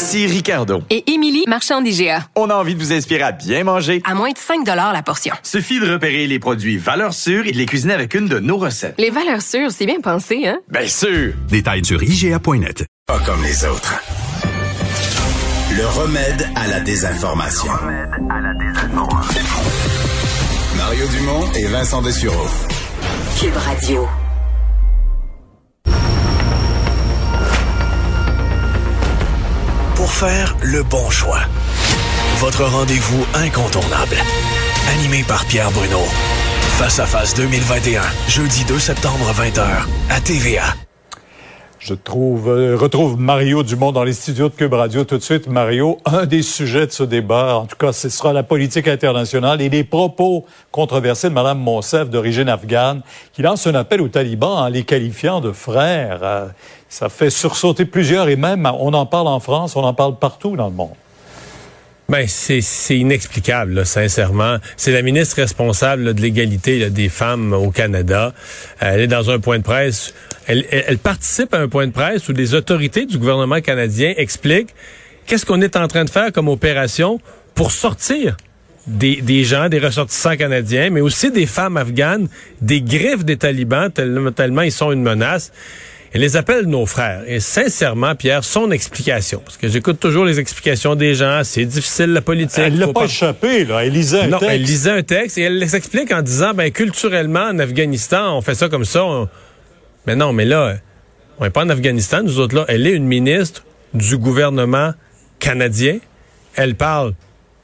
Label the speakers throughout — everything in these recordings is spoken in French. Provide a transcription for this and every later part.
Speaker 1: Ici Ricardo.
Speaker 2: Et Émilie, marchand d'IGA.
Speaker 1: On a envie de vous inspirer à bien manger.
Speaker 2: À moins de 5 la portion.
Speaker 1: Suffit de repérer les produits valeurs sûres et de les cuisiner avec une de nos recettes.
Speaker 2: Les valeurs sûres, c'est bien pensé, hein?
Speaker 1: Bien sûr!
Speaker 3: Détails sur IGA.net.
Speaker 4: Pas comme les autres. Le remède à la désinformation. Mario Dumont et Vincent Dessureau.
Speaker 5: Cube Radio.
Speaker 6: Faire le bon choix. Votre rendez-vous incontournable. Animé par Pierre Bruno. Face à face 2021, jeudi 2 septembre 20h à TVA.
Speaker 7: Je trouve, euh, retrouve Mario Dumont dans les studios de Cube Radio tout de suite. Mario, un des sujets de ce débat, en tout cas, ce sera la politique internationale et les propos controversés de Mme Monsef d'origine afghane, qui lance un appel aux talibans en les qualifiant de frères. Euh, ça fait sursauter plusieurs et même, on en parle en France, on en parle partout dans le monde.
Speaker 8: Ben c'est inexplicable, là, sincèrement. C'est la ministre responsable de l'égalité des femmes au Canada. elle est dans un point de presse. Elle, elle, participe à un point de presse où les autorités du gouvernement canadien expliquent qu'est-ce qu'on est en train de faire comme opération pour sortir des, des, gens, des ressortissants canadiens, mais aussi des femmes afghanes, des griffes des talibans, tellement ils sont une menace. Elle les appelle nos frères. Et sincèrement, Pierre, son explication, parce que j'écoute toujours les explications des gens, c'est difficile la politique.
Speaker 7: Elle l'a pas, échappé, là. Elle lisait un
Speaker 8: non,
Speaker 7: texte.
Speaker 8: elle lisait un texte et elle les explique en disant, ben culturellement, en Afghanistan, on fait ça comme ça. Mais non, mais là, on n'est pas en Afghanistan, nous autres là. Elle est une ministre du gouvernement canadien. Elle parle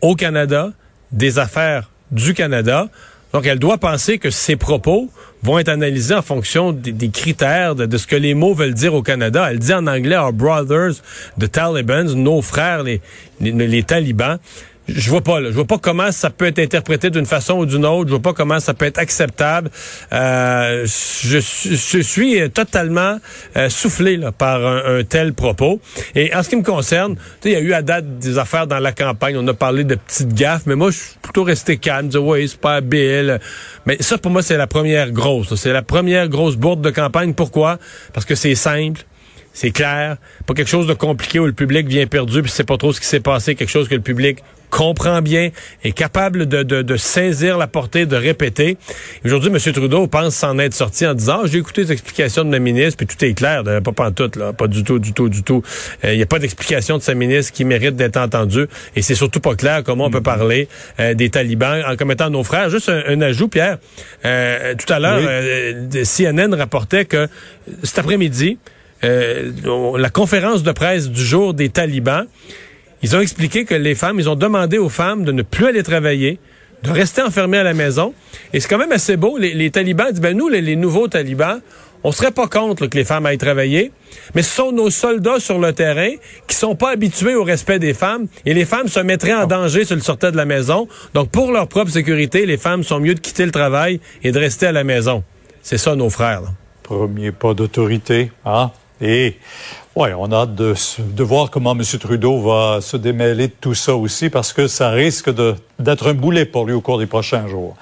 Speaker 8: au Canada, des affaires du Canada. Donc, elle doit penser que ses propos vont être analysés en fonction des, critères de, ce que les mots veulent dire au Canada. Elle dit en anglais, our brothers, the Taliban, nos frères, les, les talibans je vois pas, là, je vois pas comment ça peut être interprété d'une façon ou d'une autre. Je vois pas comment ça peut être acceptable. Euh, je, je, suis totalement euh, soufflé là, par un, tel propos. Et en ce qui me concerne, il y a eu à date des affaires dans la campagne. On a parlé de petites gaffes, mais moi, je suis plutôt resté calme. Dire, ouais, c'est pas habile. Mais ça, pour moi, c'est la première grosse. C'est la première grosse bourde de campagne. Pourquoi? Parce que c'est simple c'est clair, pas quelque chose de compliqué où le public vient perdu puis c'est pas trop ce qui s'est passé, quelque chose que le public comprend bien, est capable de, de, de saisir la portée, de répéter. Aujourd'hui, M. Trudeau pense s'en être sorti en disant ah, j'ai écouté les explications de ma ministre, puis tout est clair, pas pas tout, là, pas du tout, du tout, du tout. Il euh, n'y a pas d'explication de sa ministre qui mérite d'être entendue, et c'est surtout pas clair comment on peut parler euh, des talibans en commettant nos frères. Juste un, ajout, Pierre. Euh, tout à l'heure, CNN rapportait que cet après-midi, la conférence de presse du jour des talibans, ils ont expliqué que les femmes, ils ont demandé aux femmes de ne plus aller travailler, de rester enfermées à la maison. Et c'est quand même assez beau. Les, talibans disent, ben nous, les, nouveaux talibans, on serait pas contre que les femmes aillent travailler, mais ce sont nos soldats sur le terrain qui sont pas habitués au respect des femmes et les femmes se mettraient en danger si elles sortaient de la maison. Donc, pour leur propre sécurité, les femmes sont mieux de quitter le travail et de rester à la maison. C'est ça, nos frères.
Speaker 7: Premier pas d'autorité, hein? Et oui, on a hâte de, de, voir comment M. Trudeau va se démêler de tout ça aussi, parce que ça risque d'être un boulet pour lui au cours des prochains jours.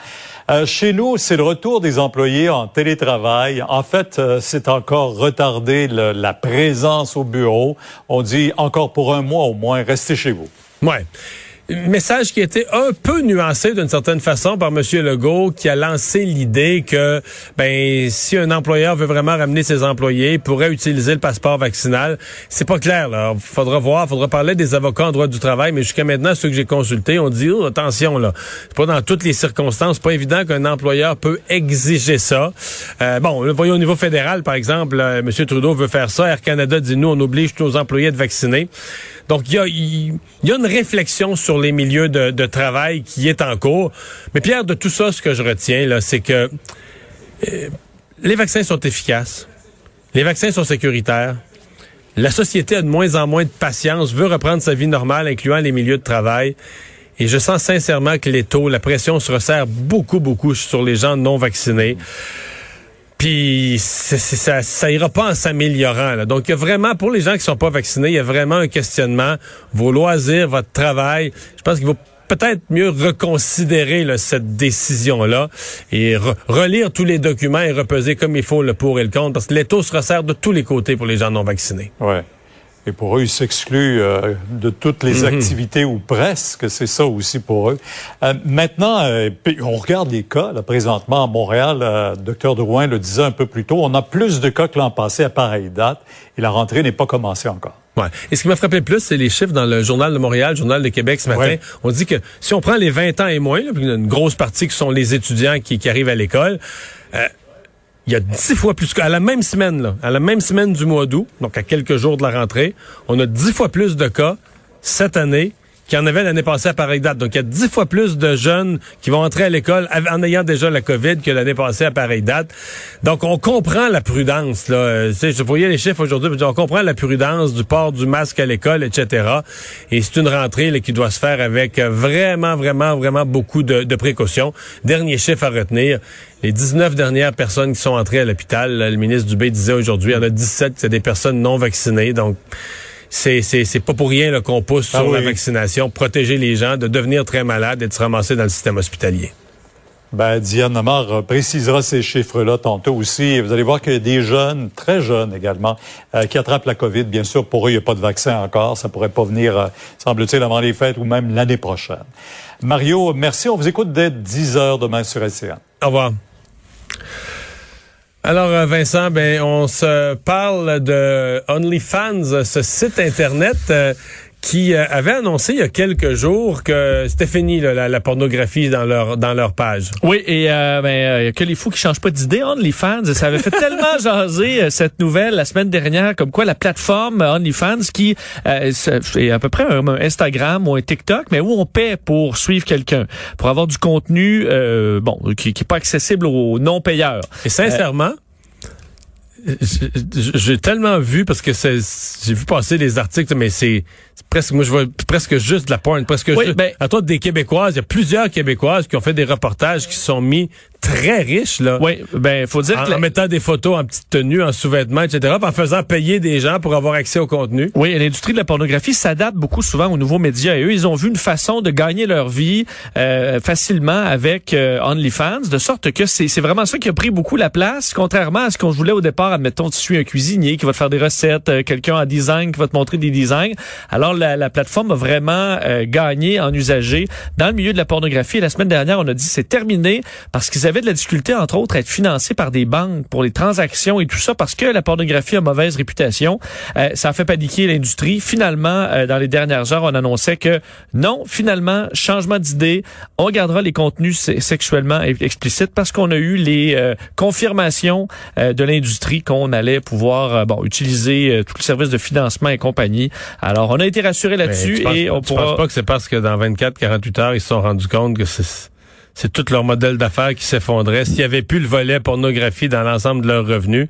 Speaker 7: Euh, chez nous, c'est le retour des employés en télétravail. En fait, euh, c'est encore retardé la présence au bureau. On dit encore pour un mois au moins, restez chez vous.
Speaker 8: Ouais message qui était un peu nuancé d'une certaine façon par M. Legault, qui a lancé l'idée que ben si un employeur veut vraiment ramener ses employés, il pourrait utiliser le passeport vaccinal. C'est pas clair. Là. Faudra voir, faudra parler des avocats en droit du travail, mais jusqu'à maintenant, ceux que j'ai consultés ont dit oh, attention là, c'est pas dans toutes les circonstances, pas évident qu'un employeur peut exiger ça. Euh, bon, voyons au niveau fédéral, par exemple, euh, M. Trudeau veut faire ça. Air Canada dit nous, on oblige tous nos employés à être vaccinés. Donc, il y a, y a, une réflexion sur les milieux de, de, travail qui est en cours. Mais Pierre, de tout ça, ce que je retiens, là, c'est que euh, les vaccins sont efficaces. Les vaccins sont sécuritaires. la société a de moins en moins de patience, veut reprendre sa vie normale, incluant les milieux de travail. Et je sens sincèrement que les taux, la pression se resserre beaucoup, beaucoup sur les gens non vaccinés. Puis ça, ça ira pas en s'améliorant. Donc y a vraiment, pour les gens qui sont pas vaccinés, il y a vraiment un questionnement. Vos loisirs, votre travail, je pense qu'il vaut peut-être mieux reconsidérer cette décision-là et re- relire tous les documents et repeser comme il faut le pour et le contre, parce que les taux se resserrent de tous les côtés pour les gens non vaccinés.
Speaker 7: Ouais. Et pour eux, ils s'excluent euh, de toutes les activités ou presque. C'est ça aussi pour eux. Euh, maintenant, euh, on regarde les cas. Là, présentement, à Montréal, euh, docteur Drouin le disait un peu plus tôt, on a plus de cas que l'an passé à pareille date et la rentrée n'est pas commencée encore.
Speaker 8: Ouais. Et ce qui m'a frappé le plus, c'est les chiffres dans le Journal de Montréal, le Journal de Québec ce matin.
Speaker 7: Ouais.
Speaker 8: On dit que si on prend les 20 ans et moins, là, une grosse partie qui sont les étudiants qui, qui arrivent à l'école, euh, il y a dix fois plus qu'à la même semaine, là, à la même semaine du mois d'août, donc à quelques jours de la rentrée, on a dix fois plus de cas cette année qu'il y en avait l'année passée à pareille date. Donc, il y a dix fois plus de jeunes qui vont entrer à l'école en ayant déjà la COVID que l'année passée à pareille date. Donc, on comprend la prudence. Là. Euh, je voyais les chiffres aujourd'hui, on comprend la prudence du port du masque à l'école, etc. Et c'est une rentrée qui doit se faire avec euh, vraiment, vraiment, vraiment beaucoup de, précautions. Dernier chiffre à retenir. Les 19 dernières personnes qui sont entrées à l'hôpital, le ministre Dubé disait aujourd'hui, il y en a 17 c'est des personnes non vaccinées. Donc, c'est pas pour rien qu'on pousse
Speaker 7: Ah
Speaker 8: sur la vaccination, protéger les gens de devenir très malades et de se ramasser dans le système hospitalier.
Speaker 7: Ben, Diane Amar euh, précisera ces chiffres-là tantôt aussi. Vous allez voir qu'il y a des jeunes, très jeunes également, euh, qui attrapent la COVID. Bien sûr, pour eux, il n'y a pas de vaccin encore. Ça pourrait pas venir, euh, semble-t-il, avant les fêtes ou même l'année prochaine. Mario, merci. On vous écoute dès 10 heures demain sur SCN.
Speaker 8: Au revoir. Alors euh, Vincent, ben on se parle de OnlyFans, ce site internet euh, qui euh, avait annoncé il y a quelques jours que c'était fini là, la, la pornographie dans leur dans leur page.
Speaker 9: Oui, et euh, ben, euh, y a que les fous qui changent pas d'idée. OnlyFans, ça avait fait tellement jaser euh, cette nouvelle la semaine dernière, comme quoi la plateforme OnlyFans, qui euh, c'est à peu près un, un Instagram ou un TikTok, mais où on paie pour suivre quelqu'un, pour avoir du contenu, euh, bon, qui, qui est pas accessible aux non-payeurs.
Speaker 8: Et sincèrement, j'ai tellement vu parce que c'est j'ai vu passer des articles, mais c'est presque moi je vois presque juste de la porn, presque
Speaker 9: Oui,
Speaker 8: juste.
Speaker 9: ben-
Speaker 8: à toi des Québécoises, il y a plusieurs Québécoises qui ont fait des reportages qui sont mis très riches là.
Speaker 9: Oui, ben faut dire
Speaker 8: En,
Speaker 9: que la-
Speaker 8: en mettant des photos en petite tenue, en sous-vêtements, etc., en faisant payer des gens pour avoir accès au contenu.
Speaker 9: Oui, l'industrie de la pornographie s'adapte beaucoup souvent aux nouveaux médias. Et eux, ils ont vu une façon de gagner leur vie euh, facilement avec euh, OnlyFans, de sorte que c'est c'est vraiment ça qui a pris beaucoup la place, contrairement à ce qu'on voulait au départ. Admettons, tu suis un cuisinier qui va te faire des recettes, euh, quelqu'un en design qui va te montrer des designs. Alors, la, la plateforme a vraiment euh, gagné en usagers dans le milieu de la pornographie. Et la semaine dernière, on a dit c'est terminé parce qu'ils avaient de la difficulté, entre autres, à être financés par des banques pour les transactions et tout ça parce que la pornographie a mauvaise réputation. Euh, ça a fait paniquer l'industrie. Finalement, euh, dans les dernières heures, on annonçait que non, finalement, changement d'idée, on gardera les contenus se- sexuellement explicites parce qu'on a eu les euh, confirmations euh, de l'industrie qu'on allait pouvoir euh, bon utiliser euh, tout le service de financement et compagnie. Alors, on a été rassurés
Speaker 8: Mais
Speaker 9: là-dessus et on
Speaker 8: tu
Speaker 9: pourra
Speaker 8: penses pas que c'est parce que dans 24-48 heures, ils se sont rendus compte que c'est c'est tout leur modèle d'affaires qui s'effondrait. S'il y avait plus le volet pornographie dans l'ensemble de leurs revenus,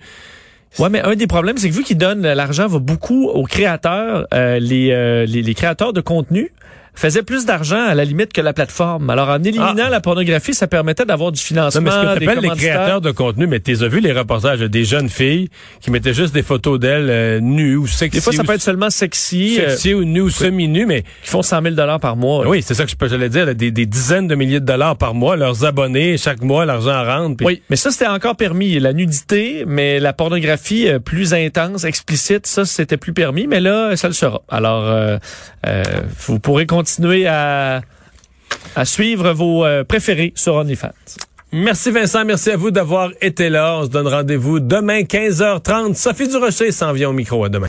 Speaker 9: Ouais, mais un des problèmes, c'est que vu qu'ils donnent l'argent va beaucoup aux créateurs, euh, euh, les, les créateurs de contenu faisaient plus d'argent à la limite que la plateforme. Alors en éliminant
Speaker 8: Ah.
Speaker 9: la pornographie, ça permettait d'avoir du
Speaker 8: Non,
Speaker 9: financement,
Speaker 8: mais ce que
Speaker 9: des
Speaker 8: t'appelles les créateurs de contenu, mais t'es vu les reportages de des jeunes filles qui mettaient juste des photos d'elles euh, nues ou sexy.
Speaker 9: Des fois, ça
Speaker 8: ou,
Speaker 9: peut être seulement sexy, euh,
Speaker 8: sexy ou nues ou semi-nues, mais
Speaker 9: qui font 100 000 dollars par mois.
Speaker 8: oui, c'est ça que je peux- j'allais dire, là, des, des dizaines de milliers de dollars par mois, leurs abonnés, chaque mois, l'argent rentre. puis-
Speaker 9: Oui, mais ça, c'était encore permis. La nudité, mais la pornographie euh, plus intense, explicite, ça, c'était plus permis. Mais là, ça le sera. Alors, euh, euh, vous pourrez continuer à, à suivre vos euh, préférés sur OnlyFans.
Speaker 8: Merci Vincent, merci à vous d'avoir été là. On se donne rendez-vous demain 15h30. Sophie Durocher s'en vient au micro à demain.